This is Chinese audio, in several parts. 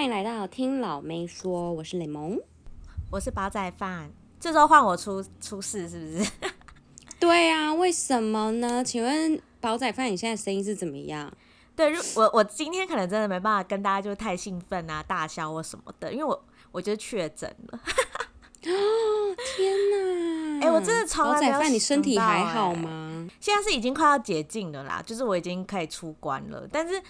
欢迎来到听老妹说，我是雷蒙，我是煲仔饭。这周换我出出事是不是？对啊，为什么呢？请问煲仔饭，你现在声音是怎么样？对，我我今天可能真的没办法跟大家就太兴奋啊、大笑或什么的，因为我我就确诊了。哦，天哪！哎、欸，我真的超仔饭，你身体还好吗？现在是已经快要解禁了啦，就是我已经可以出关了，但是。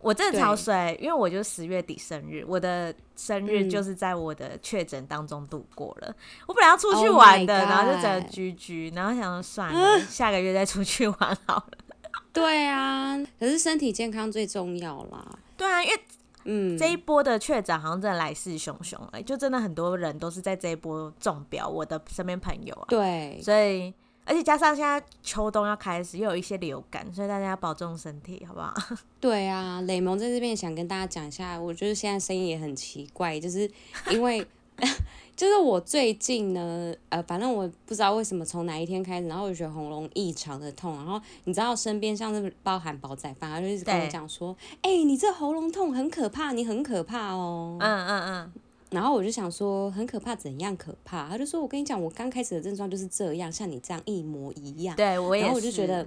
我真的超衰，因为我就十月底生日，我的生日就是在我的确诊当中度过了。嗯、我本来要出去玩的，oh、然后就整个居居，然后想说算了，呃、下个月再出去玩好了。对啊，可是身体健康最重要啦。对啊，因为嗯，这一波的确诊好像真的来势汹汹，哎，就真的很多人都是在这一波中标，我的身边朋友啊，对，所以。而且加上现在秋冬要开始，又有一些流感，所以大家要保重身体，好不好？对啊，雷蒙在这边想跟大家讲一下，我觉得现在声音也很奇怪，就是因为 就是我最近呢，呃，反正我不知道为什么从哪一天开始，然后我就觉得喉咙异常的痛，然后你知道身边像是包含煲仔饭，他就一直跟我讲说，哎、欸，你这喉咙痛很可怕，你很可怕哦。嗯嗯嗯。然后我就想说，很可怕，怎样可怕？他就说，我跟你讲，我刚开始的症状就是这样，像你这样一模一样。对，我也是。然后我就觉得，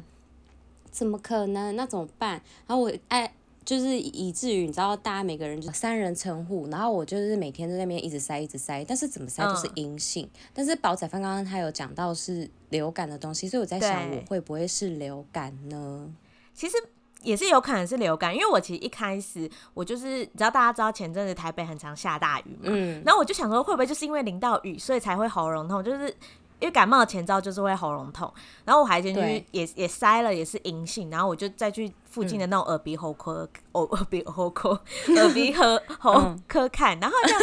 怎么可能？那怎么办？然后我哎，就是以至于你知道，大家每个人就三人成虎，然后我就是每天在那边一直塞，一直塞，但是怎么塞都是阴性。嗯、但是宝仔饭刚刚他有讲到是流感的东西，所以我在想，我会不会是流感呢？其实。也是有可能是流感，因为我其实一开始我就是，你知道大家知道前阵子台北很常下大雨嘛，嗯，然后我就想说会不会就是因为淋到雨，所以才会喉咙痛，就是因为感冒的前兆就是会喉咙痛，然后我还先去也也塞了，也是阴性，然后我就再去附近的那种耳鼻喉科，耳耳鼻喉科，耳鼻喉 喉科看，然后就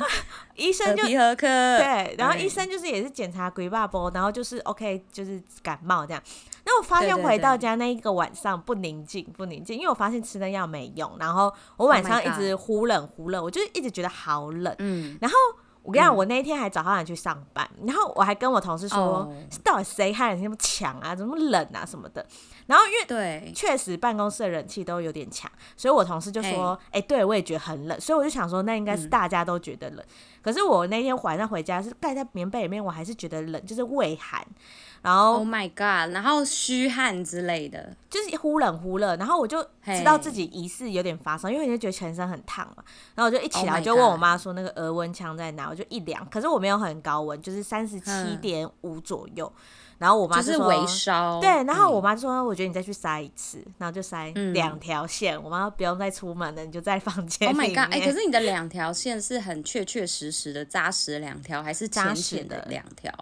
医生就耳鼻喉科对，然后医生就是也是检查鬼爸波，然后就是 OK 就是感冒这样。那我发现回到家那一个晚上不宁静不宁静，因为我发现吃那药没用，然后我晚上一直忽冷忽热，我就一直觉得好冷。嗯，然后我跟你讲，我那一天还早上去上班，然后我还跟我同事说，到底谁害人那么强啊，怎么冷啊？什么的。然后因为对，确实办公室的冷气都有点强，所以我同事就说，哎，对我也觉得很冷，所以我就想说，那应该是大家都觉得冷。可是我那天晚上回家是盖在棉被里面，我还是觉得冷，就是畏寒。然后，Oh my God！然后虚汗之类的，就是忽冷忽热。然后我就知道自己疑似有点发烧，因为你就觉得全身很烫嘛。然后我就一起来就问我妈说那个额温枪在哪，我就一量，可是我没有很高温，就是三十七点五左右。然后我妈就说微烧，对。然后我妈说，我觉得你再去塞一次，然后就塞两条线。我妈说不用再出门了，你就在房间。Oh my God！哎，可是你的两条线是很确确实实的扎实的两条，还是浅浅的两条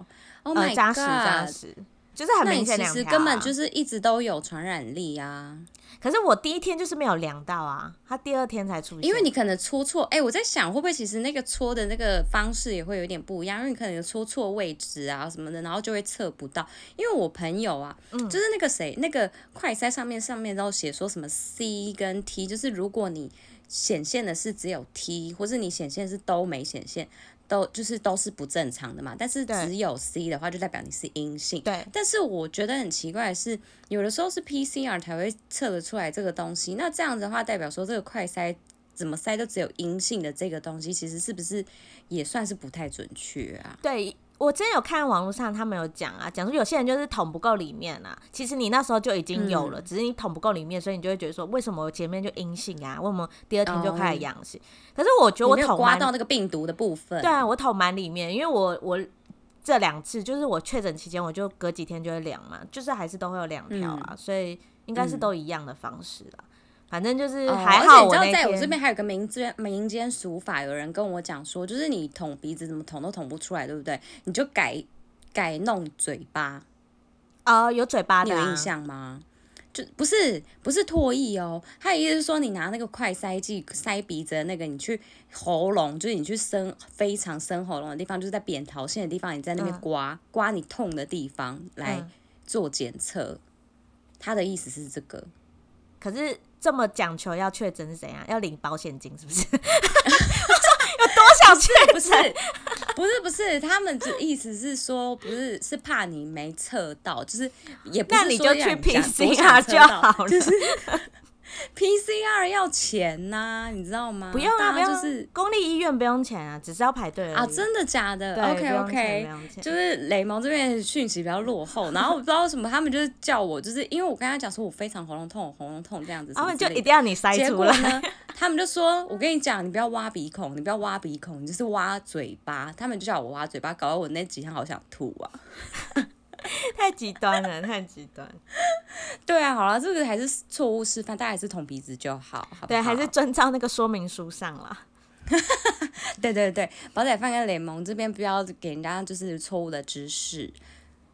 ？Oh my God，扎实扎实，就是很明显两条。其实根本就是一直都有传染力啊。可是我第一天就是没有量到啊，他第二天才出现。因为你可能戳错，哎、欸，我在想会不会其实那个戳的那个方式也会有点不一样，因为你可能有戳错位置啊什么的，然后就会测不到。因为我朋友啊，嗯、就是那个谁，那个快筛上面上面都写说什么 C 跟 T，就是如果你显现的是只有 T，或是你显现的是都没显现。都就是都是不正常的嘛，但是只有 C 的话，就代表你是阴性。对，但是我觉得很奇怪的是，有的时候是 PCR 才会测得出来这个东西。那这样子的话，代表说这个快筛怎么筛都只有阴性的这个东西，其实是不是也算是不太准确啊？对。我之前有看网络上，他们有讲啊，讲说有些人就是捅不够里面啊。其实你那时候就已经有了，嗯、只是你捅不够里面，所以你就会觉得说，为什么我前面就阴性啊？为什么第二天就开始阳性？哦、可是我觉得我捅刮到那个病毒的部分。对啊，我捅蛮里面，因为我我这两次就是我确诊期间，我就隔几天就会量嘛，就是还是都会有两条啊，嗯、所以应该是都一样的方式啦。反正就是还好，我你知道，在我这边还有个民间民间俗法，有人跟我讲说，就是你捅鼻子怎么捅都捅不出来，对不对？你就改改弄嘴巴啊、呃，有嘴巴的、啊，你有印象吗？就不是不是唾液哦，他的意思是说，你拿那个快塞剂塞鼻子的那个，你去喉咙，就是你去深非常深喉咙的地方，就是在扁桃腺的地方，你在那边刮、嗯、刮你痛的地方来做检测。嗯、他的意思是这个，可是。这么讲求要确诊是怎样？要领保险金是不是？有多少确诊？不是，不是，不是，他们的意思是说，不是，是怕你没测到，就是也不是说那你就去 PCR 就好了。就是 PCR 要钱呐、啊，你知道吗？不用啊，就是公立医院不用钱啊，只是要排队啊。真的假的？OK OK，就是雷蒙这边讯息比较落后，然后我不知道为什么他们就是叫我，就是因为我跟他讲说我非常喉咙痛，喉咙痛这样子，他们就一定要你塞出来。呢，他们就说，我跟你讲，你不要挖鼻孔，你不要挖鼻孔，你就是挖嘴巴。他们就叫我挖嘴巴，搞得我那几天好想吐啊。太极端了，太极端。对啊，好了，这个还是错误示范，大家还是捅鼻子就好，好好？对，还是遵照那个说明书上了。对对对，宝仔饭跟联盟这边不要给人家就是错误的知识，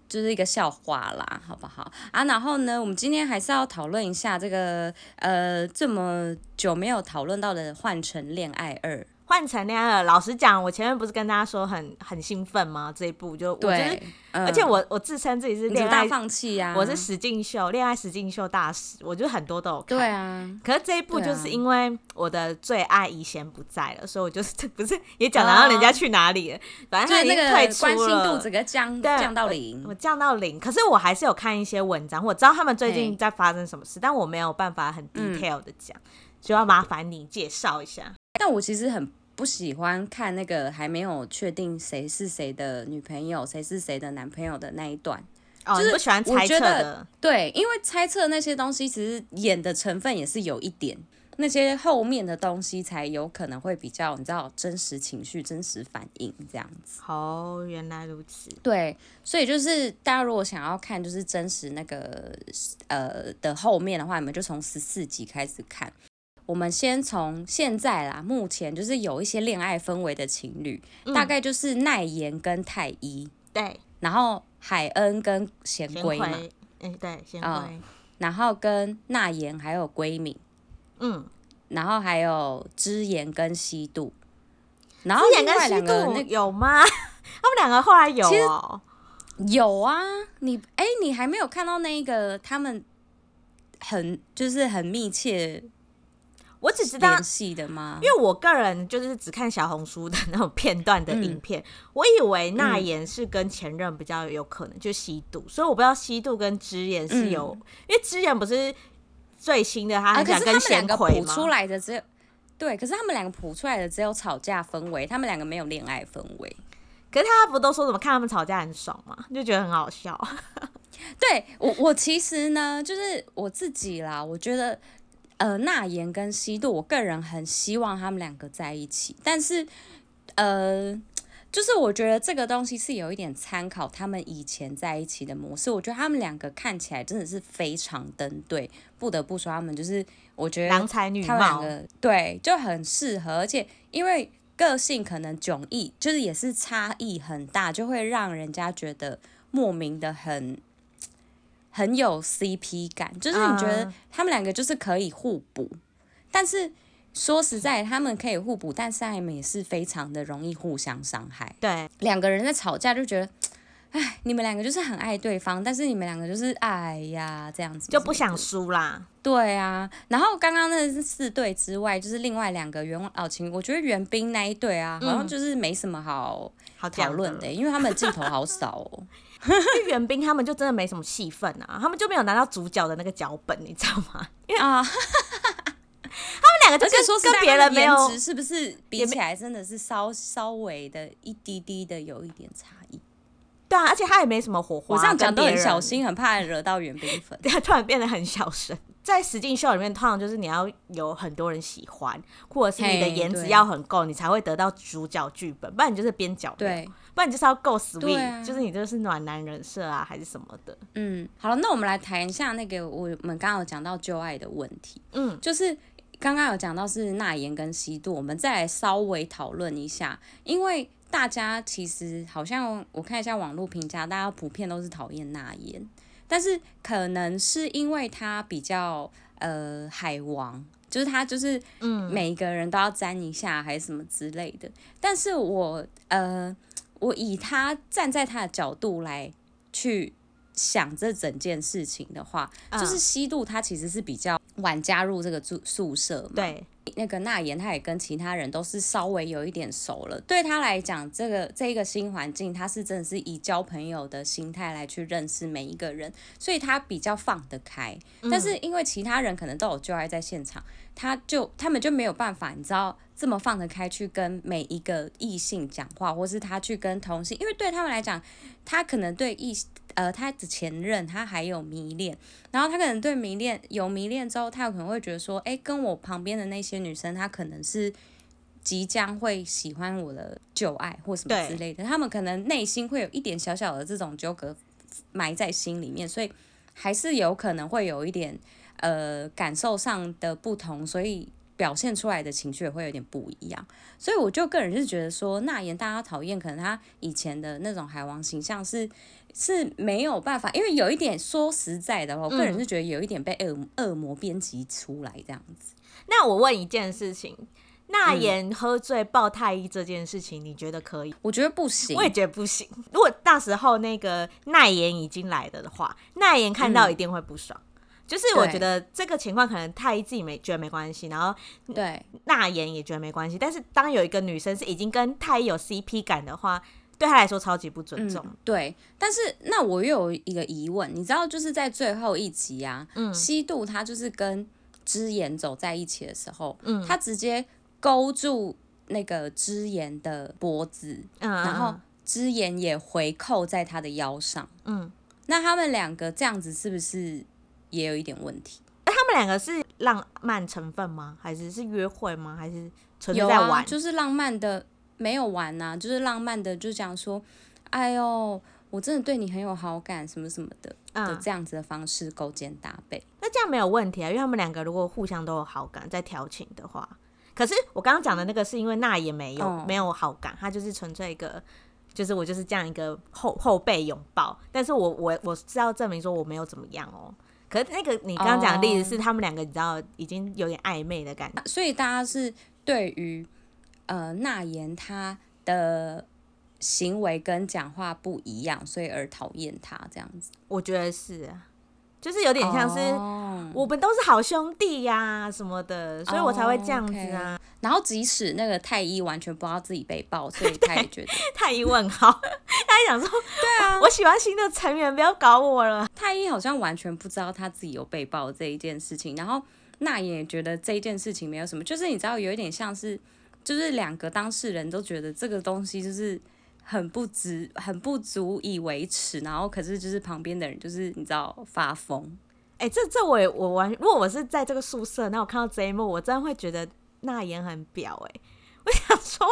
就是一个笑话啦，好不好？啊，然后呢，我们今天还是要讨论一下这个呃这么久没有讨论到的《换乘恋爱二》。换乘恋爱二，老实讲，我前面不是跟大家说很很兴奋吗？这一部就我觉得，对而且我我自称自己是恋爱大放弃啊，我是实境秀恋爱实境秀大使，我觉得很多都有看。对啊，可是这一部就是因为我的最爱以前不在了，所以我就是 不是也讲到人家去哪里了，哦、反正他已经退出了，关心度整个降降到零，我降到零。可是我还是有看一些文章，我知道他们最近在发生什么事，但我没有办法很 detail 的讲，嗯、就要麻烦你介绍一下。但我其实很。不喜欢看那个还没有确定谁是谁的女朋友，谁是谁的男朋友的那一段，哦、就是不喜欢猜测的。对，因为猜测那些东西，其实演的成分也是有一点，那些后面的东西才有可能会比较，你知道，真实情绪、真实反应这样子。哦，原来如此。对，所以就是大家如果想要看就是真实那个呃的后面的话，你们就从十四集开始看。我们先从现在啦，目前就是有一些恋爱氛围的情侣，嗯、大概就是奈妍跟太一，对，然后海恩跟贤圭嘛，哎、欸，对，贤圭、嗯，然后跟娜妍还有圭敏，嗯，然后还有芝妍跟西度，然后另外两个那有吗？他们两个后来有哦，有啊，你哎、欸，你还没有看到那个他们很就是很密切。我只知道联系的吗？因为我个人就是只看小红书的那种片段的影片，嗯、我以为那言是跟前任比较有可能、嗯、就吸毒，所以我不知道吸毒跟之言是有，嗯、因为之言不是最新的，他很想跟贤奎吗？出来的只有对，可是他们两个谱出来的只有吵架氛围，他们两个没有恋爱氛围。可是他不都说怎么看他们吵架很爽吗？就觉得很好笑。对我，我其实呢，就是我自己啦，我觉得。呃，娜妍跟西度，我个人很希望他们两个在一起，但是，呃，就是我觉得这个东西是有一点参考他们以前在一起的模式。我觉得他们两个看起来真的是非常登对，不得不说他们就是，我觉得他们两个郎才女貌，对，就很适合，而且因为个性可能迥异，就是也是差异很大，就会让人家觉得莫名的很。很有 CP 感，就是你觉得他们两个就是可以互补，嗯、但是说实在，他们可以互补，但是他们也是非常的容易互相伤害。对，两个人在吵架就觉得，哎，你们两个就是很爱对方，但是你们两个就是哎呀这样子就不想输啦。对啊，然后刚刚那是四对之外，就是另外两个元老情，我觉得元彬那一对啊，好像就是没什么好好讨论的，因为他们镜头好少哦。因为元彬他们就真的没什么戏份啊，他们就没有拿到主角的那个脚本，你知道吗？因为啊，他们两个就是说跟别人没有，是不是比起来真的是稍稍微的一滴滴的有一点差异？对啊，而且他也没什么火花。我这样讲都很小心，很怕惹到原冰粉。对，突然变得很小声。在实境秀里面，通常就是你要有很多人喜欢，或者是你的颜值要很够，你才会得到主角剧本，不然你就是边角料。对。不然你就是要够 sweet，、啊、就是你就是暖男人设啊，还是什么的。嗯，好了，那我们来谈一下那个我们刚刚有讲到旧爱的问题。嗯，就是刚刚有讲到是娜妍跟西渡，我们再来稍微讨论一下，因为大家其实好像我看一下网络评价，大家普遍都是讨厌那言，但是可能是因为他比较呃海王，就是他就是嗯每一个人都要沾一下，还是什么之类的。但是我呃。我以他站在他的角度来去想这整件事情的话，就是西度他其实是比较晚加入这个住宿舍嘛。对。那个娜妍，他也跟其他人都是稍微有一点熟了。对他来讲，这个这一个新环境，他是真的是以交朋友的心态来去认识每一个人，所以他比较放得开。但是因为其他人可能都有旧爱在现场，他就他们就没有办法，你知道这么放得开去跟每一个异性讲话，或是他去跟同性，因为对他们来讲，他可能对异性。呃，他的前任他还有迷恋，然后他可能对迷恋有迷恋之后，他有可能会觉得说，诶，跟我旁边的那些女生，她可能是即将会喜欢我的旧爱或什么之类的，他们可能内心会有一点小小的这种纠葛埋在心里面，所以还是有可能会有一点呃感受上的不同，所以。表现出来的情绪也会有点不一样，所以我就个人是觉得说，娜妍大家讨厌，可能他以前的那种海王形象是是没有办法，因为有一点说实在的话，我个人是觉得有一点被恶恶魔编辑出来这样子。那我问一件事情，那言喝醉抱太医这件事情，你觉得可以？我觉得不行，我也觉得不行。如果到时候那个娜妍已经来了的话，娜妍看到一定会不爽。就是我觉得这个情况可能太一自己没觉得没关系，然后对娜妍也觉得没关系。但是当有一个女生是已经跟太一有 CP 感的话，对她来说超级不尊重。嗯、对，但是那我又有一个疑问，你知道就是在最后一集啊，嗯，西渡他就是跟之妍走在一起的时候，嗯，他直接勾住那个芝妍的脖子，嗯，然后芝妍也回扣在他的腰上，嗯，那他们两个这样子是不是？也有一点问题。哎，他们两个是浪漫成分吗？还是是约会吗？还是纯粹在玩？有啊，就是浪漫的，没有玩呐、啊，就是浪漫的，就讲说，哎呦，我真的对你很有好感，什么什么的，嗯、的这样子的方式勾肩搭背。那这样没有问题啊，因为他们两个如果互相都有好感，在调情的话，可是我刚刚讲的那个是因为那也没有、嗯、没有好感，他就是纯粹一个，就是我就是这样一个后后背拥抱，但是我我我是要证明说我没有怎么样哦。可是那个你刚刚讲的例子是他们两个，你知道已经有点暧昧的感觉，所以大家是对于呃那言他的行为跟讲话不一样，所以而讨厌他这样子。我觉得是啊。就是有点像是我们都是好兄弟呀、啊、什么的，所以我才会这样子啊。Oh, okay. 然后即使那个太医完全不知道自己被爆，所以他也觉得 太医问号，他还想说，对啊，我喜欢新的成员，不要搞我了。太医好像完全不知道他自己有被爆这一件事情，然后那也觉得这一件事情没有什么，就是你知道有一点像是，就是两个当事人都觉得这个东西就是。很不值，很不足以维持，然后可是就是旁边的人就是你知道发疯，哎、欸，这这我也我完，如果我是在这个宿舍，那我看到这一幕，我真的会觉得那言很婊哎、欸，我想说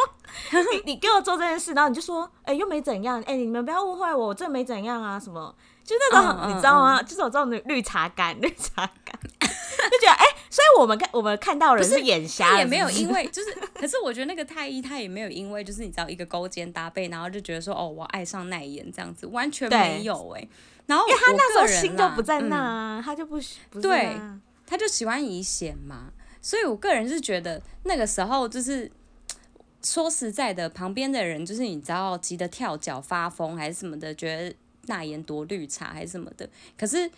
你你给我做这件事，然后你就说哎、欸、又没怎样，哎、欸、你们不要误会我，我真没怎样啊什么，就那种、你知道吗？就是有这种绿茶感，绿茶感。就觉得哎、欸，所以我们看我们看到人是眼瞎是是，也没有因为就是，可是我觉得那个太医他也没有因为就是你知道一个勾肩搭背，然后就觉得说哦我爱上奈妍这样子，完全没有哎、欸。然后因为他那时候心都不在那、啊嗯，他就不不对，他就喜欢以显嘛。所以我个人是觉得那个时候就是 说实在的，旁边的人就是你知道急得跳脚发疯还是什么的，觉得那言多绿茶还是什么的，可是。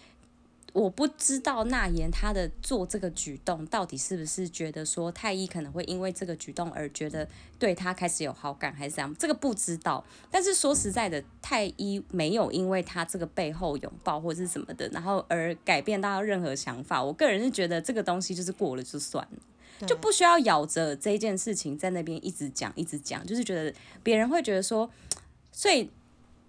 我不知道那言他的做这个举动到底是不是觉得说太医可能会因为这个举动而觉得对他开始有好感还是怎样，这个不知道。但是说实在的，太医没有因为他这个背后拥抱或是什么的，然后而改变到任何想法。我个人是觉得这个东西就是过了就算了，就不需要咬着这件事情在那边一直讲一直讲，就是觉得别人会觉得说，所以。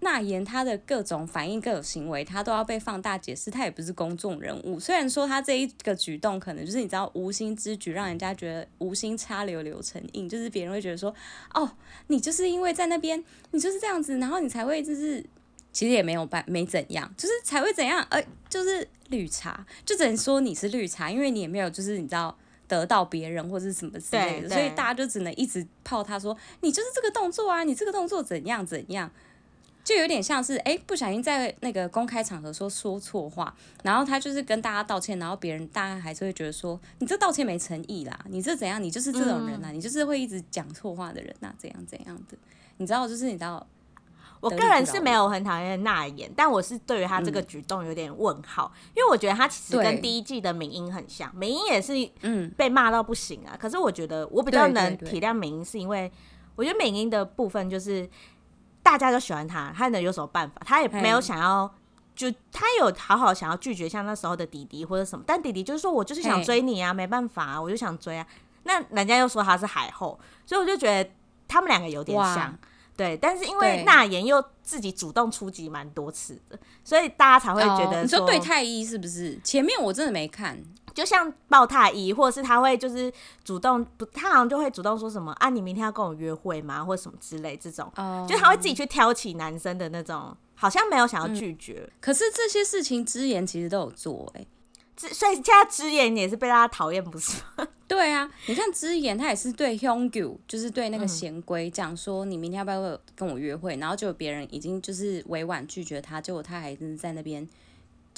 那言他的各种反应、各种行为，他都要被放大解释。他也不是公众人物，虽然说他这一个举动可能就是你知道无心之举，让人家觉得无心插柳柳成荫，就是别人会觉得说，哦，你就是因为在那边，你就是这样子，然后你才会就是其实也没有办没怎样，就是才会怎样，呃，就是绿茶，就只能说你是绿茶，因为你也没有就是你知道得到别人或者什么之类的，所以大家就只能一直泡他说，你就是这个动作啊，你这个动作怎样怎样。就有点像是哎、欸，不小心在那个公开场合说说错话，然后他就是跟大家道歉，然后别人大家还是会觉得说你这道歉没诚意啦，你这怎样？你就是这种人呐、啊嗯，你就是会一直讲错话的人呐、啊，怎样怎样的？你知道，就是你知道，我个人是没有很讨厌娜妍，但我是对于他这个举动有点问号，嗯、因为我觉得他其实跟第一季的明英很像，明英也是嗯被骂到不行啊。可是我觉得我比较能体谅明英，是因为我觉得明英的部分就是大家都喜欢他，他能有什么办法？他也没有想要，就他有好好想要拒绝像那时候的弟弟或者什么，但弟弟就是说我就是想追你啊，没办法啊，我就想追啊。那人家又说他是海后，所以我就觉得他们两个有点像。对，但是因为那言又自己主动出击蛮多次的，所以大家才会觉得你说对太医是不是？前面我真的没看，就像抱太姨，或者是他会就是主动不，他好像就会主动说什么啊，你明天要跟我约会吗？或者什么之类这种，哦、就他会自己去挑起男生的那种，好像没有想要拒绝。嗯、可是这些事情之言其实都有做哎、欸。所以现在之言也是被大家讨厌，不是吗？对啊，你看之言，他也是对 Hyunggu，就是对那个贤圭讲说，你明天要不要跟我约会？然后就别人已经就是委婉拒绝他，结果他还是在那边，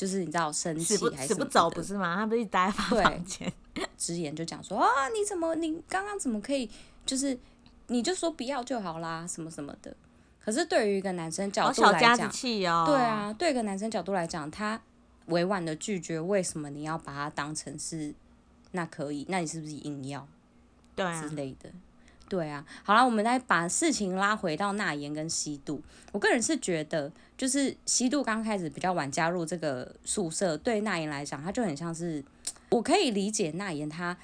就是你知道生气还是死不走，不是吗？他不是待在房间。直言就讲说啊，你怎么你刚刚怎么可以，就是你就说不要就好啦，什么什么的。可是对于一个男生角度来讲，哦、对啊，对一个男生角度来讲，他。委婉的拒绝，为什么你要把它当成是？那可以，那你是不是硬要？对啊，之类的，对啊。好了，我们来把事情拉回到纳言跟西度。我个人是觉得，就是西度刚开始比较晚加入这个宿舍，对纳言来讲，他就很像是，我可以理解纳言他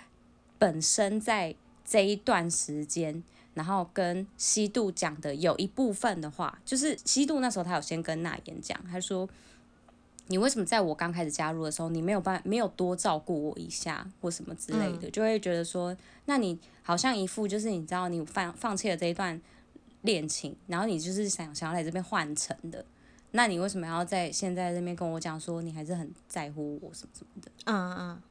本身在这一段时间，然后跟西度讲的有一部分的话，就是西度那时候他有先跟纳言讲，他说。你为什么在我刚开始加入的时候，你没有办没有多照顾我一下或什么之类的，嗯、就会觉得说，那你好像一副就是你知道你放放弃了这一段恋情，然后你就是想想要来这边换乘的，那你为什么要在现在这边跟我讲说你还是很在乎我什么什么的？嗯嗯，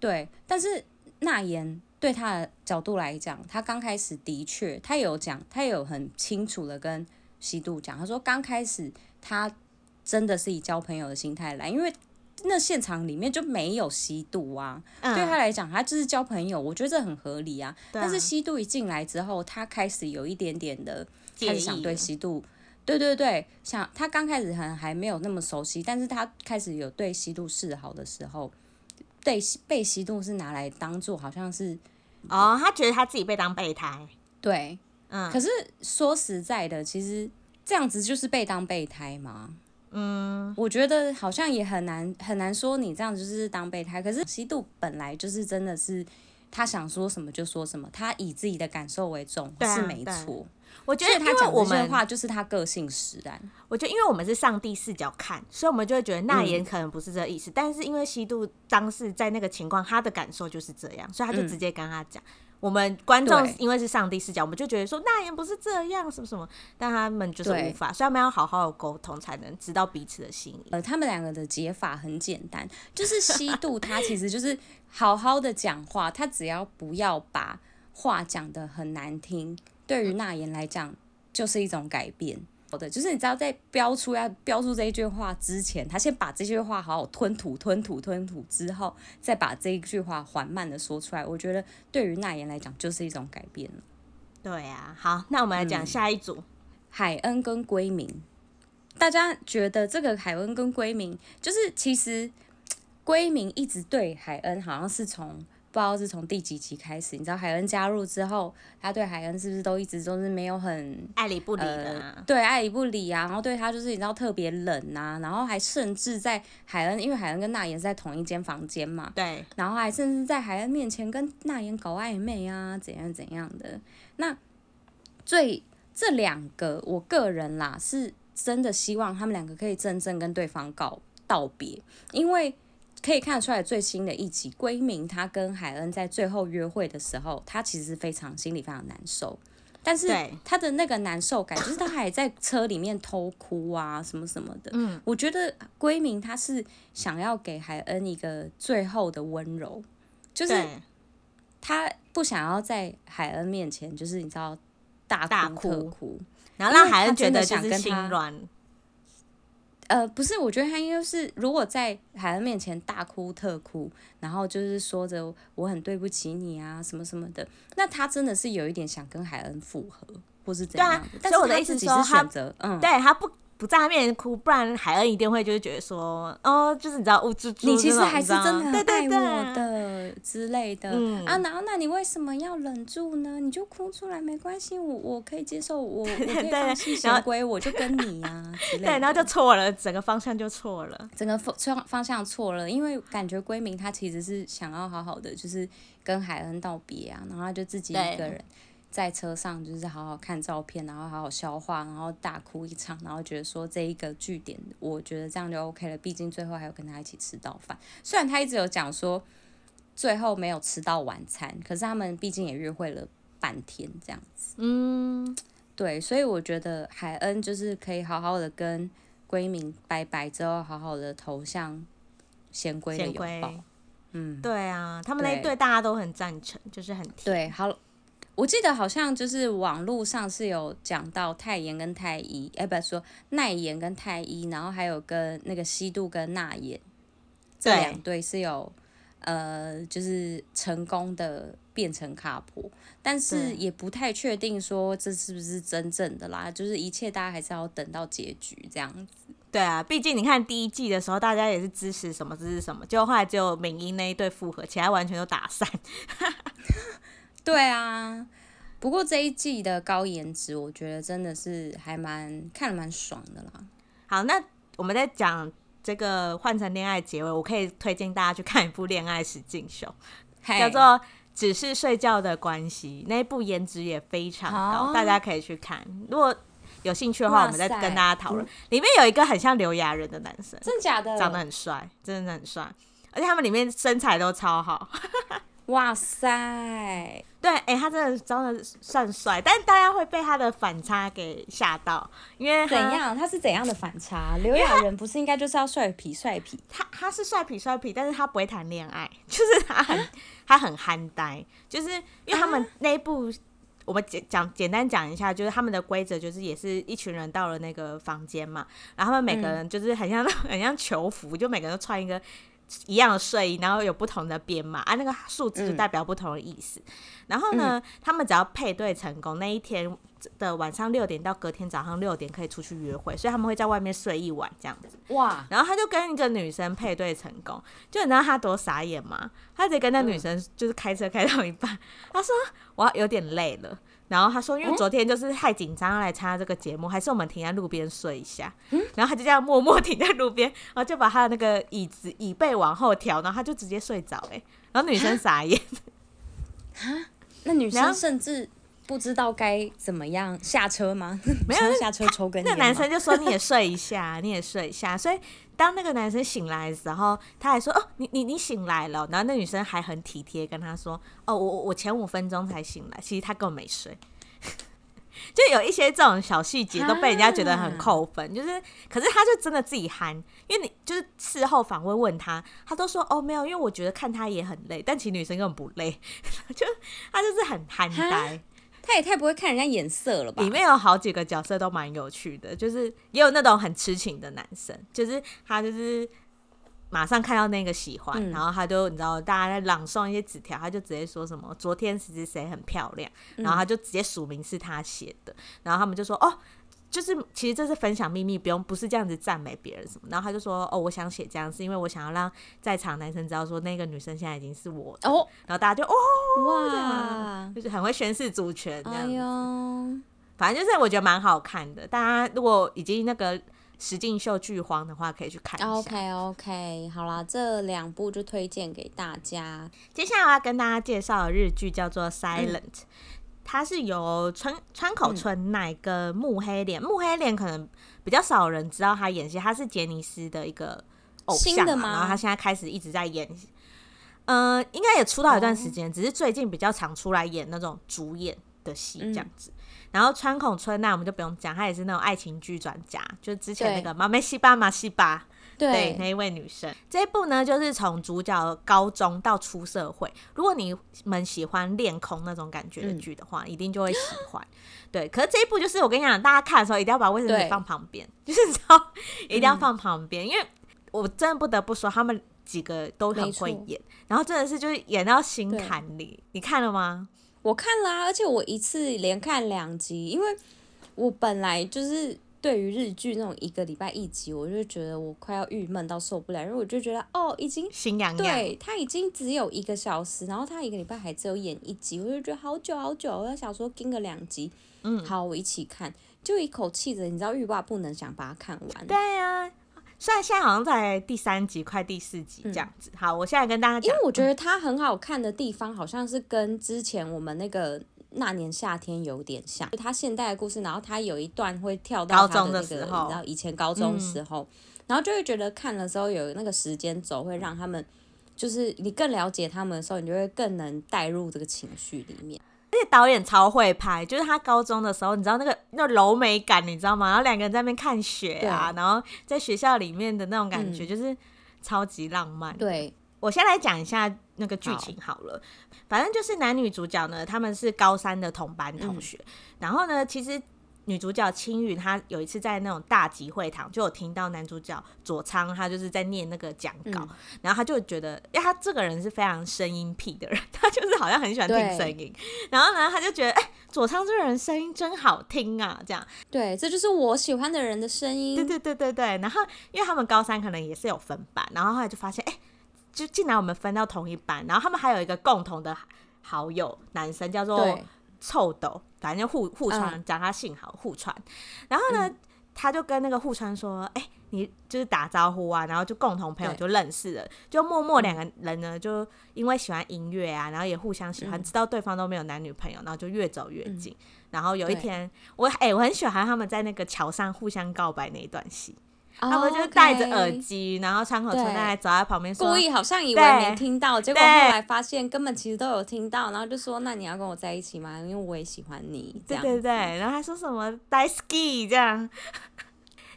对。但是那言对他的角度来讲，他刚开始的确他有讲，他有很清楚的跟西度讲，他说刚开始他。真的是以交朋友的心态来，因为那现场里面就没有吸毒啊。嗯、对他来讲，他就是交朋友，我觉得这很合理啊。啊但是吸毒一进来之后，他开始有一点点的开始想对吸毒，对对对，想他刚开始可能还没有那么熟悉，但是他开始有对吸毒示好的时候，对被吸毒是拿来当做好像是哦，他觉得他自己被当备胎，对，嗯。可是说实在的，其实这样子就是被当备胎吗？嗯，我觉得好像也很难很难说你这样就是当备胎。可是西度本来就是真的是他想说什么就说什么，他以自己的感受为重，啊、是没错。我觉得他讲这些话就是他个性使然。我觉得因为我们是上帝视角看，所以我们就会觉得那言可能不是这个意思。嗯、但是因为西度当时在那个情况，他的感受就是这样，所以他就直接跟他讲。嗯我们观众因为是上帝视角，我们就觉得说那也不是这样，什么什么，但他们就是无法，所以他们要好好的沟通，才能知道彼此的心意。呃，他们两个的解法很简单，就是西度他其实就是好好的讲话，他只要不要把话讲得很难听，对于 那言来讲就是一种改变。的，就是你知道，在标出要标出这一句话之前，他先把这句话好好吞吐、吞吐、吞吐之后，再把这一句话缓慢的说出来。我觉得对于娜言来讲，就是一种改变了。对啊，好，那我们来讲下一组，嗯、海恩跟归明。大家觉得这个海恩跟归明，就是其实 归明一直对海恩好像是从。不知道是从第几集开始，你知道海恩加入之后，他对海恩是不是都一直都是没有很爱理不理的、呃？对，爱理不理啊，然后对他就是你知道特别冷呐、啊，然后还甚至在海恩，因为海恩跟娜妍是在同一间房间嘛，对，然后还甚至在海恩面前跟娜妍搞暧昧啊，怎样怎样的。那最这两个，我个人啦是真的希望他们两个可以真正跟对方告道别，因为。可以看得出来，最新的一集，闺明他跟海恩在最后约会的时候，他其实非常心里非常难受，但是他的那个难受感，就是他还在车里面偷哭啊，什么什么的。嗯，我觉得闺明他是想要给海恩一个最后的温柔，就是他不想要在海恩面前，就是你知道大哭特哭，然后让海恩觉得想跟他心软。呃，不是，我觉得他应该是，如果在海恩面前大哭特哭，然后就是说着我很对不起你啊，什么什么的，那他真的是有一点想跟海恩复合。或是怎样的。对啊，但是我的意思是说，他嗯，对他不。不在他面前哭，不然海恩一定会就是觉得说，哦，就是你知道，物质，你其实还是真的很爱我的对对对之类的、嗯、啊。然后，那你为什么要忍住呢？你就哭出来没关系，我我可以接受，我我可以 放弃贤归，我就跟你呀、啊。之类的。对，然后就错了，整个方向就错了，整个方方向错了，因为感觉归明他其实是想要好好的，就是跟海恩道别啊，然后他就自己一个人。在车上就是好好看照片，然后好好消化，然后大哭一场，然后觉得说这一个据点，我觉得这样就 OK 了。毕竟最后还有跟他一起吃到饭，虽然他一直有讲说最后没有吃到晚餐，可是他们毕竟也约会了半天这样子。嗯，对，所以我觉得海恩就是可以好好的跟归明拜拜之后，好好的投向贤归的拥抱。嗯，对啊，他们那一对大家都很赞成，就是很甜。对，好。我记得好像就是网络上是有讲到太妍跟太一，哎，不是说奈妍跟太一，然后还有跟那个西度跟娜妍这两对是有呃，就是成功的变成 couple，但是也不太确定说这是不是真正的啦，就是一切大家还是要等到结局这样子。对啊，毕竟你看第一季的时候，大家也是支持什么支持什么，结果后来只有敏英那一对复合，其他完全都打散。对啊，不过这一季的高颜值，我觉得真的是还蛮看得蛮爽的啦。好，那我们在讲这个换成恋爱结尾，我可以推荐大家去看一部恋爱实境秀，hey, 叫做《只是睡觉的关系》，那一部颜值也非常高，大家可以去看。如果有兴趣的话，我们再跟大家讨论。里面有一个很像刘亚仁的男生，真假的？长得很帅，真的很帅，而且他们里面身材都超好。哇塞！对，哎、欸，他真的长得算帅，但大家会被他的反差给吓到，因为怎样？他是怎样的反差？刘亚仁不是应该就是要帅皮帅皮？他他是帅皮帅皮，但是他不会谈恋爱，就是他很 他很憨呆，就是因为他们那一部，啊、我们简讲简单讲一下，就是他们的规则就是也是一群人到了那个房间嘛，然后他们每个人就是很像、嗯、很像囚服，就每个人都穿一个。一样的睡衣，然后有不同的编码啊，那个数字就代表不同的意思。嗯、然后呢，嗯、他们只要配对成功，那一天的晚上六点到隔天早上六点可以出去约会，所以他们会在外面睡一晚这样子。哇！然后他就跟一个女生配对成功，就你知道他多傻眼吗？他直接跟那女生就是开车开到一半，嗯、他说我有点累了。然后他说，因为昨天就是太紧张要来参加这个节目，还是我们停在路边睡一下。嗯，然后他就这样默默停在路边，然后就把他的那个椅子椅背往后调，然后他就直接睡着。哎，然后女生傻眼。哈？那女生甚至不知道该怎么样下车吗？没有 下车抽根烟。那男生就说：“你也睡一下，你也睡一下。”所以当那个男生醒来的时候，他还说：“哦，你你你醒来了。”然后那女生还很体贴跟他说：“哦，我我前五分钟才醒来，其实他根本没睡。”就有一些这种小细节都被人家觉得很扣分，就是可是他就真的自己憨，因为你就是事后访问问他，他都说：“哦，没有，因为我觉得看他也很累，但其实女生根本不累，就他就是很憨呆。”他也太不会看人家眼色了吧？里面有好几个角色都蛮有趣的，就是也有那种很痴情的男生，就是他就是马上看到那个喜欢，嗯、然后他就你知道大家在朗诵一些纸条，他就直接说什么昨天谁谁谁很漂亮，然后他就直接署名是他写的，然后他们就说哦。就是其实这是分享秘密，不用不是这样子赞美别人什么。然后他就说：“哦，我想写这样，是因为我想要让在场男生知道说那个女生现在已经是我的。”哦，然后大家就哦哇，就是很会宣示主权这样子。哎呦，反正就是我觉得蛮好看的。大家如果已经那个实境秀剧荒的话，可以去看一下。OK OK，好啦，这两部就推荐给大家。接下来我要跟大家介绍的日剧叫做《Silent》。嗯他是由川川口春奈跟木黑莲，木黑莲可能比较少人知道他演戏，他是杰尼斯的一个偶像嘛，然后他现在开始一直在演，嗯、呃，应该也出道一段时间，只是最近比较常出来演那种主演的戏这样子。然后川口春奈我们就不用讲，他也是那种爱情剧专家，就是之前那个《妈梅西巴马西巴》。对，对，那一位女生，这一部呢，就是从主角高中到出社会。如果你们喜欢恋空那种感觉的剧的话，嗯，一定就会喜欢。对，可是这一部就是我跟你讲，大家看的时候一定要把卫生纸放旁边，就是知道一定要放旁边，嗯，因为我真的不得不说，他们几个都很会演，然后真的是就是演到心坎里。你看了吗？我看了啊，而且我一次连看两集，因为我本来就是。对于日剧那种一个礼拜一集，我就觉得我快要郁闷到受不了，因为我就觉得哦，已经心痒痒，对，他已经只有一个小时，然后他一个礼拜还只有演一集，我就觉得好久好久，我在想说跟个两集，嗯，好，我一起看，就一口气的，你知道欲罢不能，想把它看完。对呀、啊，虽然现在好像在第三集，快第四集这样子。嗯、好，我现在跟大家讲，因为我觉得它很好看的地方，好像是跟之前我们那个。那年夏天有点像，就他现代的故事，然后他有一段会跳到他的那个，你知道以前高中时候，嗯、然后就会觉得看了之后有那个时间轴，会让他们就是你更了解他们的时候，你就会更能带入这个情绪里面。而且导演超会拍，就是他高中的时候，你知道那个那柔美感，你知道吗？然后两个人在那边看雪啊，然后在学校里面的那种感觉，就是超级浪漫。对，我先来讲一下那个剧情好了。好反正就是男女主角呢，他们是高三的同班同学。嗯、然后呢，其实女主角青玉她有一次在那种大集会堂，就有听到男主角佐仓他就是在念那个讲稿，嗯、然后他就觉得，因为他这个人是非常声音癖的人，他就是好像很喜欢听声音。然后呢，他就觉得，哎、欸，佐仓这个人声音真好听啊，这样。对，这就是我喜欢的人的声音。对对对对对。然后，因为他们高三可能也是有分班，然后后来就发现，哎、欸。就竟然，我们分到同一班，然后他们还有一个共同的好友，男生叫做臭斗，反正就互互传，讲他姓好互传。然后呢，嗯、他就跟那个互传说：“哎、欸，你就是打招呼啊。”然后就共同朋友就认识了，就默默两个人呢，就因为喜欢音乐啊，然后也互相喜欢，知道对方都没有男女朋友，然后就越走越近。嗯、然后有一天，我哎、欸，我很喜欢他们在那个桥上互相告白那一段戏。他们就戴着耳机，然后窗口春奈还走在旁边说，故意好像以为没听到，结果后来发现根本其实都有听到，然后就说：“那你要跟我在一起吗？因为我也喜欢你。”对对对，然后还说什么 “die ski” 这样。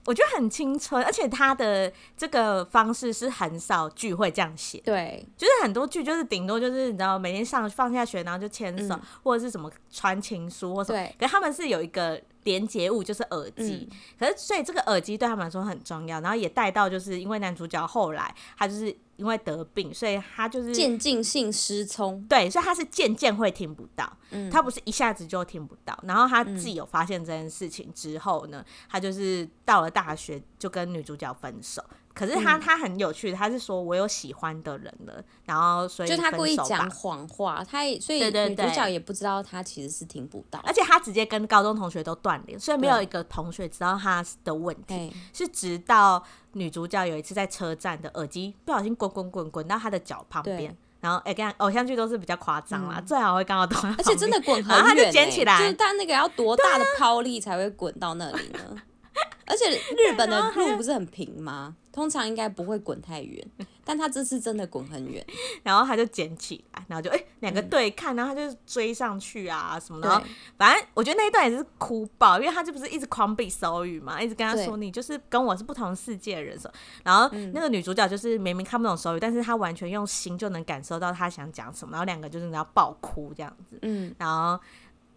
我觉得很青春，而且他的这个方式是很少剧会这样写。对，就是很多剧就是顶多就是你知道每天上放下学然后就牵手，嗯、或者是什么传情书或什么。对，可是他们是有一个连接物，就是耳机。嗯、可是所以这个耳机对他们来说很重要，然后也带到就是因为男主角后来他就是。因为得病，所以他就是渐进性失聪。对，所以他是渐渐会听不到，嗯，他不是一下子就听不到。然后他自己有发现这件事情之后呢，嗯，他就是到了大学就跟女主角分手。可是他、嗯、他很有趣，他是说我有喜欢的人了，然后所以就他故意讲谎话，他也所以女主角也不知道他其实是听不到，而且他直接跟高中同学都断联，所以没有一个同学知道他的问题，是直到女主角有一次在车站的耳机不小心滚滚滚滚到他的脚旁边，然后哎，跟、欸、偶像剧都是比较夸张啦，嗯、最好会刚好懂，而且真的滚很远、欸，他就捡起来，就是他那个要多大的抛力才会滚到那里呢？而且日本的路不是很平吗？通常应该不会滚太远，但他这次真的滚很远，然后他就捡起来，然后就哎两、欸、个对看，然后他就追上去啊什么的，对反正我觉得那一段也是哭爆，因为他就不是一直狂比手语嘛，一直跟他说你就是跟我是不同世界的人，然后那个女主角就是明明看不懂手语，但是她完全用心就能感受到他想讲什么，然后两个就是要爆哭这样子，嗯，然后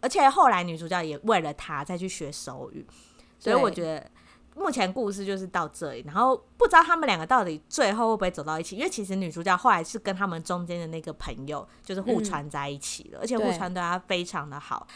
而且后来女主角也为了他再去学手语，所以我觉得。目前故事就是到这里，然后不知道他们两个到底最后会不会走到一起，因为其实女主角后来是跟他们中间的那个朋友就是互传在一起了，嗯、而且互传对她非常的好。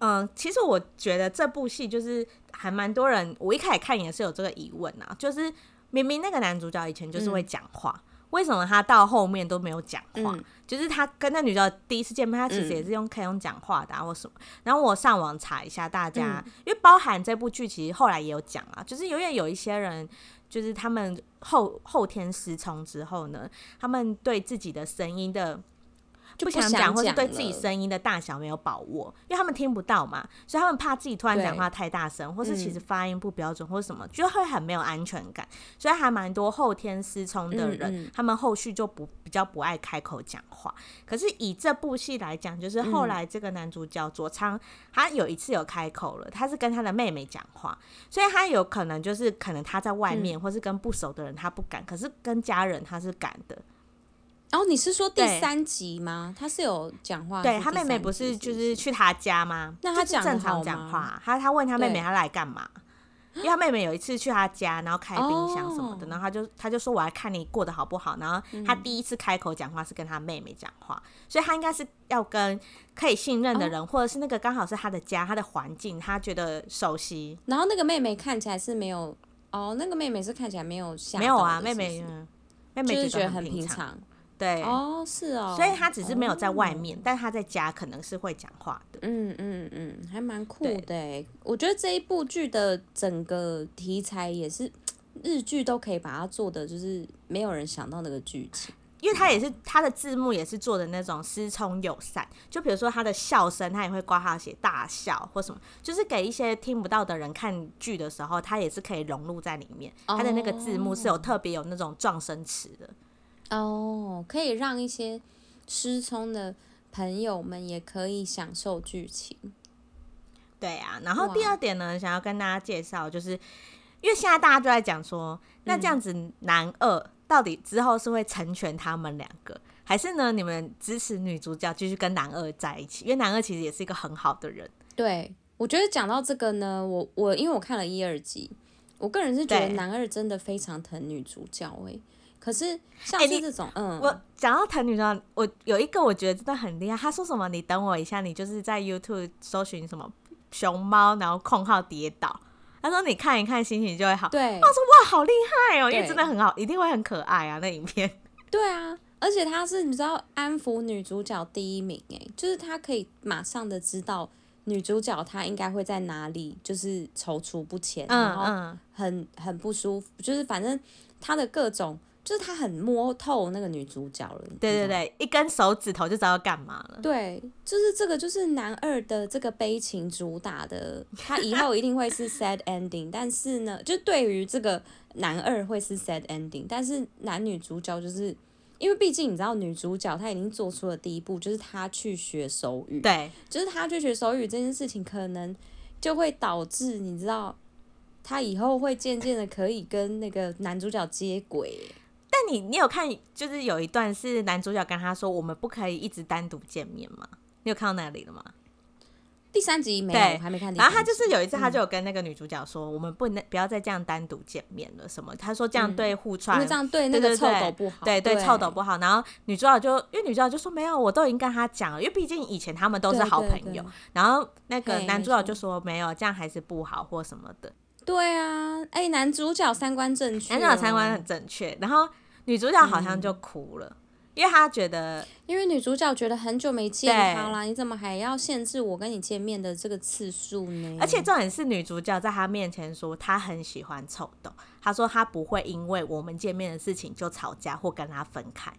嗯，其实我觉得这部戏就是还蛮多人，我一开始看也是有这个疑问啊，就是明明那个男主角以前就是会讲话。嗯为什么他到后面都没有讲话？嗯、就是他跟那女的第一次见面，他其实也是用可以用讲话的、啊、或什么。然后我上网查一下，大家、嗯、因为包含这部剧，其实后来也有讲啊，就是永远有一些人，就是他们后后天失聪之后呢，他们对自己的声音的。就不想讲，或是对自己声音的大小没有把握，因为他们听不到嘛，所以他们怕自己突然讲话太大声，或是其实发音不标准，或是什么，就会很没有安全感。所以还蛮多后天失聪的人，嗯嗯、他们后续就不比较不爱开口讲话。可是以这部戏来讲，就是后来这个男主角佐仓，他有一次有开口了，他是跟他的妹妹讲话，所以他有可能就是可能他在外面，或是跟不熟的人他不敢，可是跟家人他是敢的。然后、哦、你是说第三集吗？对他是有讲话，对他妹妹不是就是去他家吗？那他讲正常讲话，他他问他妹妹他来干嘛？因为他妹妹有一次去他家，然后开冰箱什么的，然后他就他就说我来看你过得好不好。然后他第一次开口讲话是跟他妹妹讲话，所以他应该是要跟可以信任的人，或者是那个刚好是他的家，他的环境，他觉得熟悉。然后那个妹妹看起来是没有哦，那个妹妹是看起来没有吓，没有啊，妹妹妹妹觉得很平常。对哦，是哦，所以他只是没有在外面，哦、但他在家可能是会讲话的。嗯嗯嗯，还蛮酷的。对我觉得这一部剧的整个题材也是日剧都可以把它做的，就是没有人想到那个剧情，因为他也是他的字幕也是做的那种失聪友善，就比如说他的笑声，他也会挂号写大笑或什么，就是给一些听不到的人看剧的时候，他也是可以融入在里面。他的那个字幕是有特别有那种撞声词的。哦，可以让一些失聪的朋友们也可以享受剧情。对啊，然后第二点呢，想要跟大家介绍，就是因为现在大家都在讲说，那这样子男二到底之后是会成全他们两个，还是呢？你们支持女主角继续跟男二在一起？因为男二其实也是一个很好的人。对，我觉得讲到这个呢，我我因为我看了一二集，我个人是觉得男二真的非常疼女主角哎、欸。可是像是这种，欸、嗯，我讲到谈女装，我有一个我觉得真的很厉害。他说什么？你等我一下，你就是在 YouTube 搜寻什么熊猫，然后空号跌倒。他说你看一看，心情就会好。对，我说哇，好厉害哦、喔，因为真的很好，一定会很可爱啊，那影片。对啊，而且他是你知道安抚女主角第一名哎，就是他可以马上的知道女主角她应该会在哪里，就是踌躇不前，嗯、然后很很不舒服，就是反正他的各种。就是他很摸透那个女主角了，对对对，一根手指头就知道要干嘛了。对，就是这个，就是男二的这个悲情主打的，他以后一定会是 sad ending。但是呢，就对于这个男二会是 sad ending，但是男女主角就是因为毕竟你知道，女主角她已经做出了第一步，就是她去学手语。对，就是她去学手语这件事情，可能就会导致你知道，她以后会渐渐的可以跟那个男主角接轨。但你你有看，就是有一段是男主角跟他说，我们不可以一直单独见面吗？你有看到那里了吗？第三集没有，对还没看。然后他就是有一次，他就有跟那个女主角说，嗯、我们不能不要再这样单独见面了。什么？他说这样对互串，嗯、这样对那个臭斗不好，对对臭斗不好。然后女主角就因为女主角就说没有，我都已经跟他讲了，因为毕竟以前他们都是好朋友。然后那个男主角就说没有，这样还是不好或什么的。对啊，哎、欸，男主角三观正确，男主角三观很正确，然后。女主角好像就哭了，嗯、因为她觉得，因为女主角觉得很久没见他了，你怎么还要限制我跟你见面的这个次数呢？而且重点是女主角在她面前说她很喜欢臭豆，她说她不会因为我们见面的事情就吵架或跟他分开，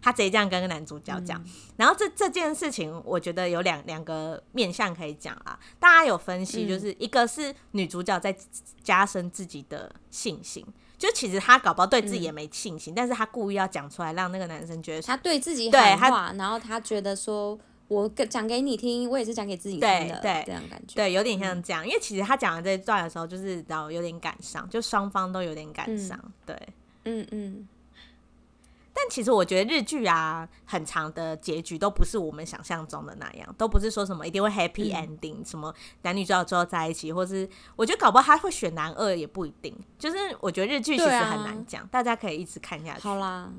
她直接这样跟男主角讲。嗯、然后这这件事情，我觉得有两两个面向可以讲啊，大家有分析，就是一个是女主角在加深自己的信心。就其实他搞不好对自己也没信心，嗯、但是他故意要讲出来，让那个男生觉得他对自己喊话，然后他觉得说，我讲给你听，我也是讲给自己听的，对，这样感觉，对，有点像这样。嗯、因为其实他讲的这一段的时候，就是然后有点感伤，就双方都有点感伤，嗯、对，嗯嗯。但其实我觉得日剧啊，很长的结局都不是我们想象中的那样，都不是说什么一定会 happy ending，、嗯、什么男女主角最后在一起，或是我觉得搞不好他会选男二也不一定。就是我觉得日剧其实很难讲，啊、大家可以一直看下去。好啦，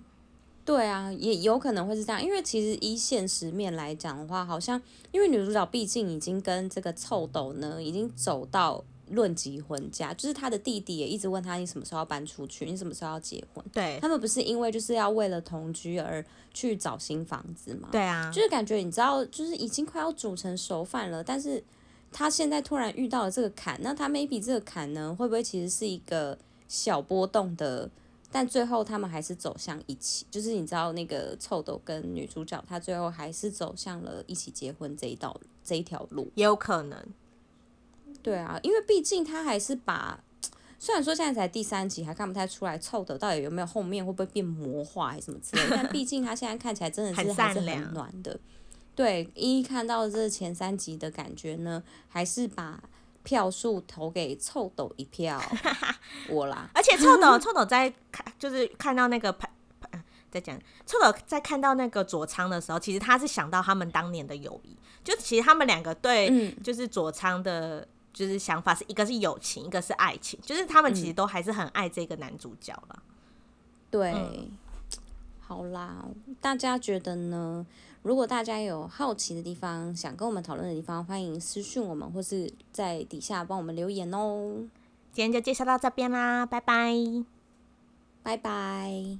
对啊，也有可能会是这样，因为其实依现实面来讲的话，好像因为女主角毕竟已经跟这个臭斗呢，已经走到。论及婚嫁，就是他的弟弟也一直问他，你什么时候要搬出去？你什么时候要结婚？对，他们不是因为就是要为了同居而去找新房子吗？对啊，就是感觉你知道，就是已经快要煮成熟饭了，但是他现在突然遇到了这个坎，那他 maybe 这个坎呢，会不会其实是一个小波动的？但最后他们还是走向一起，就是你知道那个臭豆跟女主角，她最后还是走向了一起结婚这一道这一条路，也有可能。对啊，因为毕竟他还是把，虽然说现在才第三集，还看不太出来臭的到底有没有后面会不会变魔化还是什么之类的，但毕竟他现在看起来真的是还是很暖的。对，一看到这前三集的感觉呢，还是把票数投给臭豆一票，我啦。而且臭豆臭豆在看，就是看到那个拍，在讲臭豆在看到那个佐仓的时候，其实他是想到他们当年的友谊，就其实他们两个对，就是佐仓的。就是想法是一个是友情，一个是爱情，就是他们其实都还是很爱这个男主角了。对，嗯、好啦，大家觉得呢？如果大家有好奇的地方，想跟我们讨论的地方，欢迎私讯我们，或是在底下帮我们留言哦。今天就介绍到这边啦，拜拜，拜拜。